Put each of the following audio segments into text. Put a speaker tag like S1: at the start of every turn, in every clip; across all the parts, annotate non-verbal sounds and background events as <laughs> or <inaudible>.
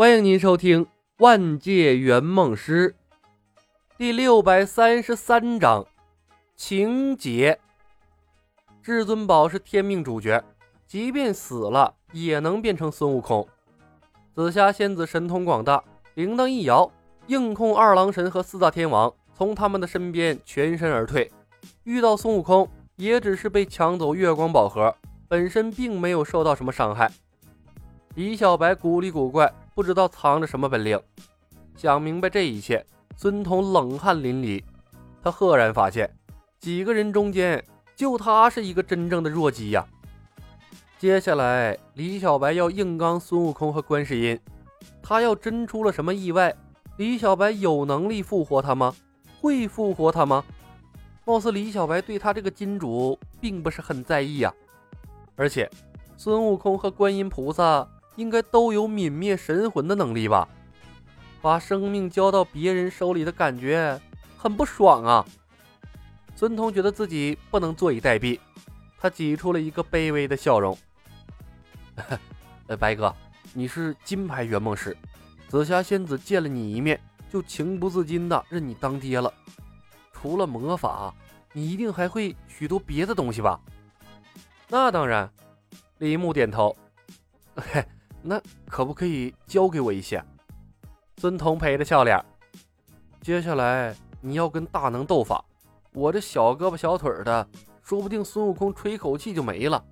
S1: 欢迎您收听《万界圆梦师》第六百三十三章情节。至尊宝是天命主角，即便死了也能变成孙悟空。紫霞仙子神通广大，铃铛一摇，硬控二郎神和四大天王从他们的身边全身而退。遇到孙悟空，也只是被抢走月光宝盒，本身并没有受到什么伤害。李小白古里古怪。不知道藏着什么本领。想明白这一切，孙彤冷汗淋漓。他赫然发现，几个人中间，就他是一个真正的弱鸡呀。接下来，李小白要硬刚孙悟空和观世音。他要真出了什么意外，李小白有能力复活他吗？会复活他吗？貌似李小白对他这个金主并不是很在意呀。而且，孙悟空和观音菩萨。应该都有泯灭神魂的能力吧？把生命交到别人手里的感觉很不爽啊！孙彤觉得自己不能坐以待毙，他挤出了一个卑微的笑容：“，<laughs> 白哥，你是金牌圆梦师，紫霞仙子见了你一面就情不自禁的认你当爹了。除了魔法，你一定还会许多别的东西吧？”那当然，李牧点头：“嘿。”那可不可以教给我一些？孙彤陪着笑脸。接下来你要跟大能斗法，我这小胳膊小腿的，说不定孙悟空吹口气就没了。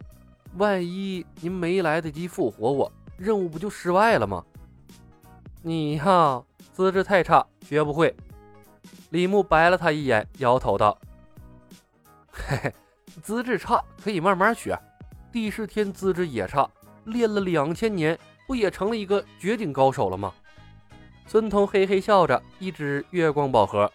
S1: 万一您没来得及复活我，任务不就失败了吗？你呀，资质太差，学不会。李牧白了他一眼，摇头道：“嘿 <laughs> 嘿，资质差可以慢慢学。帝释天资质也差。”练了两千年，不也成了一个绝顶高手了吗？孙彤嘿嘿笑着，一指月光宝盒：“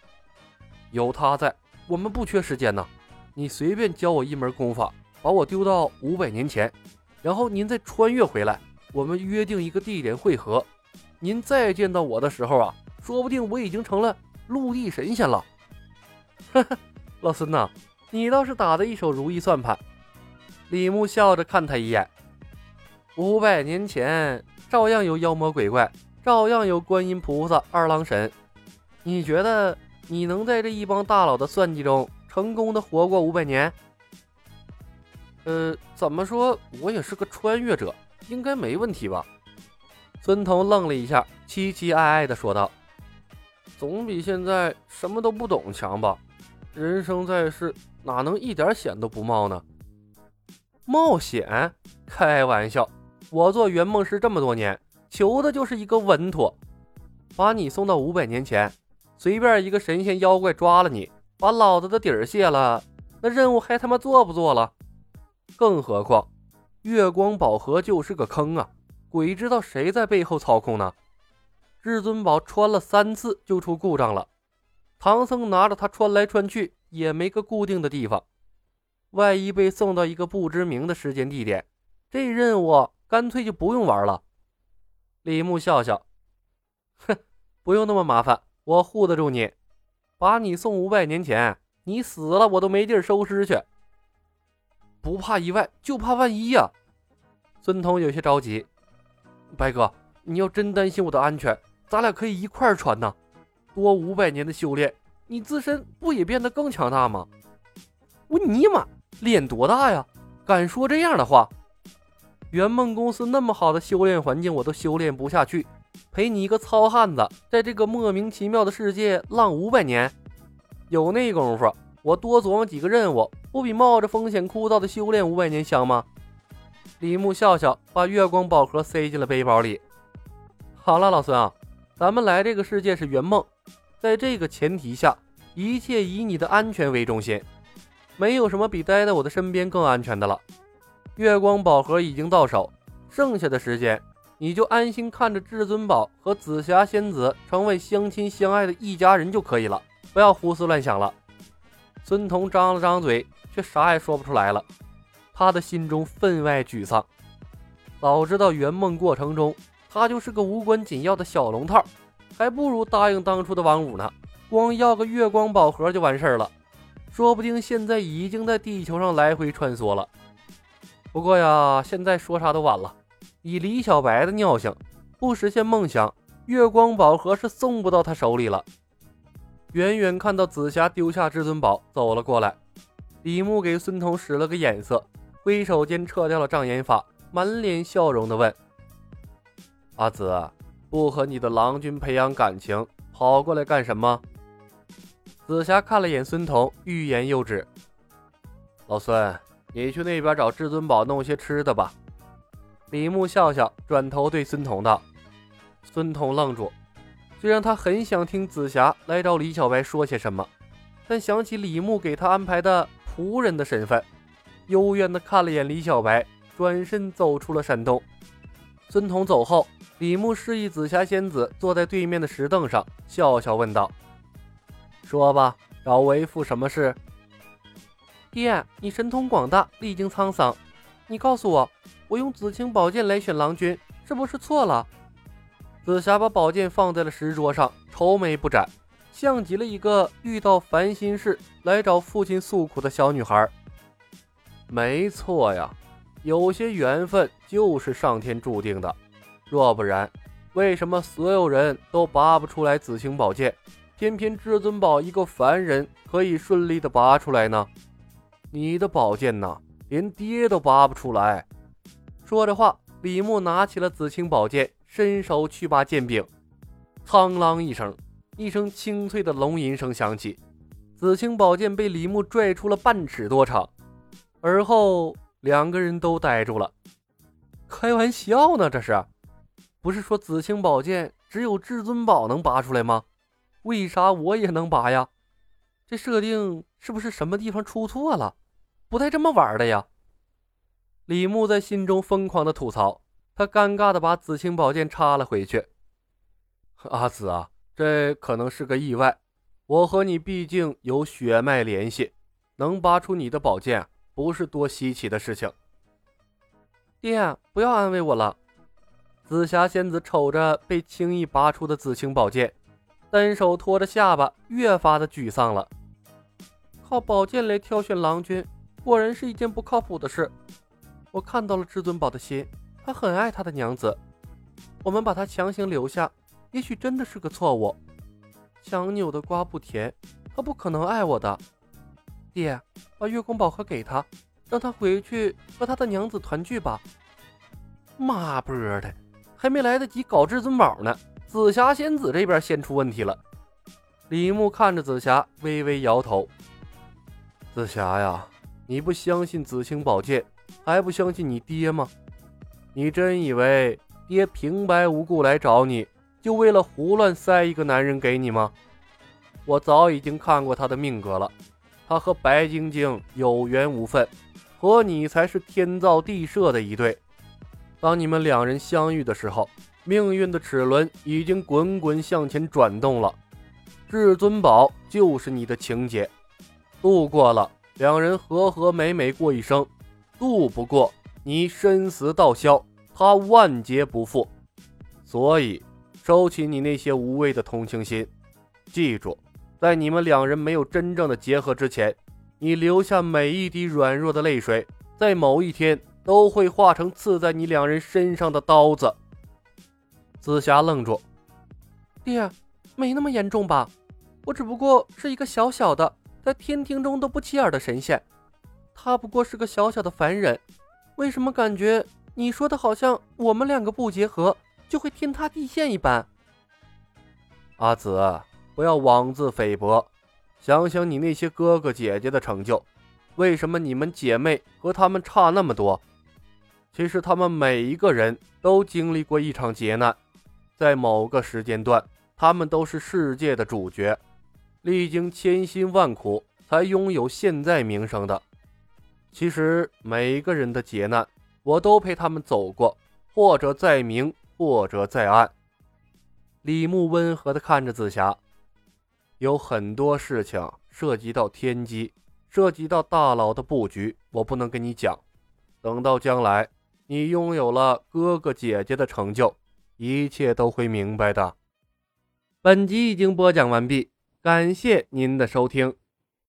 S1: 有他在，我们不缺时间呢。你随便教我一门功法，把我丢到五百年前，然后您再穿越回来，我们约定一个地点会合。您再见到我的时候啊，说不定我已经成了陆地神仙了。<laughs> ”哈哈，老孙呐，你倒是打的一手如意算盘。李牧笑着看他一眼。五百年前，照样有妖魔鬼怪，照样有观音菩萨、二郎神。你觉得你能在这一帮大佬的算计中成功的活过五百年？呃，怎么说我也是个穿越者，应该没问题吧？孙彤愣了一下，凄凄哀哀的说道：“总比现在什么都不懂强吧？人生在世，哪能一点险都不冒呢？冒险？开玩笑！”我做圆梦师这么多年，求的就是一个稳妥。把你送到五百年前，随便一个神仙妖怪抓了你，把老子的底儿卸了，那任务还他妈做不做了？更何况，月光宝盒就是个坑啊！鬼知道谁在背后操控呢？至尊宝穿了三次就出故障了，唐僧拿着它穿来穿去也没个固定的地方，万一被送到一个不知名的时间地点，这任务……干脆就不用玩了。李牧笑笑，哼，不用那么麻烦，我护得住你。把你送五百年前，你死了我都没地儿收尸去。不怕意外，就怕万一呀。孙彤有些着急。白哥，你要真担心我的安全，咱俩可以一块儿传呐。多五百年的修炼，你自身不也变得更强大吗？我尼玛，脸多大呀？敢说这样的话？圆梦公司那么好的修炼环境，我都修炼不下去，陪你一个糙汉子在这个莫名其妙的世界浪五百年，有那功夫，我多琢磨几个任务，不比冒着风险枯燥的修炼五百年香吗？李牧笑笑，把月光宝盒塞进了背包里。好了，老孙啊，咱们来这个世界是圆梦，在这个前提下，一切以你的安全为中心，没有什么比待在我的身边更安全的了。月光宝盒已经到手，剩下的时间你就安心看着至尊宝和紫霞仙子成为相亲相爱的一家人就可以了，不要胡思乱想了。孙彤张了张嘴，却啥也说不出来了。他的心中分外沮丧。早知道圆梦过程中他就是个无关紧要的小龙套，还不如答应当初的王五呢。光要个月光宝盒就完事儿了，说不定现在已经在地球上来回穿梭了。不过呀，现在说啥都晚了。以李小白的尿性，不实现梦想，月光宝盒是送不到他手里了。远远看到紫霞丢下至尊宝走了过来，李牧给孙彤使了个眼色，挥手间撤掉了障眼法，满脸笑容的问：“阿紫，不和你的郎君培养感情，跑过来干什么？”紫霞看了眼孙彤，欲言又止。老孙，你去那边找至尊宝弄些吃的吧。李牧笑笑，转头对孙彤道：“孙彤愣住。”虽然他很想听紫霞来找李小白说些什么，但想起李牧给他安排的仆人的身份，幽怨地看了眼李小白，转身走出了山洞。孙彤走后，李牧示意紫霞仙子坐在对面的石凳上，笑笑问道：“说吧，找为父什么事？”爹，你神通广大，历经沧桑，你告诉我，我用紫青宝剑来选郎君，是不是错了？紫霞把宝剑放在了石桌上，愁眉不展，像极了一个遇到烦心事来找父亲诉苦的小女孩。没错呀，有些缘分就是上天注定的，若不然，为什么所有人都拔不出来紫青宝剑，偏偏至尊宝一个凡人可以顺利的拔出来呢？你的宝剑呐，连爹都拔不出来。说着话，李牧拿起了紫青宝剑。伸手去拔剑柄，苍啷一声，一声清脆的龙吟声响起，紫青宝剑被李牧拽出了半尺多长。而后，两个人都呆住了。开玩笑呢？这是？不是说紫青宝剑只有至尊宝能拔出来吗？为啥我也能拔呀？这设定是不是什么地方出错了？不带这么玩的呀！李牧在心中疯狂的吐槽。他尴尬的把紫青宝剑插了回去。阿紫啊，这可能是个意外。我和你毕竟有血脉联系，能拔出你的宝剑不是多稀奇的事情。爹，不要安慰我了。紫霞仙子瞅着被轻易拔出的紫青宝剑，单手托着下巴，越发的沮丧了。靠宝剑来挑选郎君，果然是一件不靠谱的事。我看到了至尊宝的心。他很爱他的娘子，我们把他强行留下，也许真的是个错误。强扭的瓜不甜，他不可能爱我的。爹，把月光宝盒给他，让他回去和他的娘子团聚吧。妈波的，还没来得及搞至尊宝呢，紫霞仙子这边先出问题了。李牧看着紫霞，微微摇头。紫霞呀，你不相信紫青宝剑，还不相信你爹吗？你真以为爹平白无故来找你，就为了胡乱塞一个男人给你吗？我早已经看过他的命格了，他和白晶晶有缘无分，和你才是天造地设的一对。当你们两人相遇的时候，命运的齿轮已经滚滚向前转动了。至尊宝就是你的情劫，渡过了，两人和和美美过一生；渡不过。你生死道消，他万劫不复。所以，收起你那些无谓的同情心。记住，在你们两人没有真正的结合之前，你留下每一滴软弱的泪水，在某一天都会化成刺在你两人身上的刀子。紫霞愣住，爹，没那么严重吧？我只不过是一个小小的，在天庭中都不起眼的神仙，他不过是个小小的凡人。为什么感觉你说的好像我们两个不结合就会天塌地陷一般？阿紫，不要妄自菲薄，想想你那些哥哥姐姐的成就，为什么你们姐妹和他们差那么多？其实他们每一个人都经历过一场劫难，在某个时间段，他们都是世界的主角，历经千辛万苦才拥有现在名声的。其实每个人的劫难，我都陪他们走过，或者在明，或者在暗。李牧温和地看着紫霞，有很多事情涉及到天机，涉及到大佬的布局，我不能跟你讲。等到将来你拥有了哥哥姐姐的成就，一切都会明白的。本集已经播讲完毕，感谢您的收听。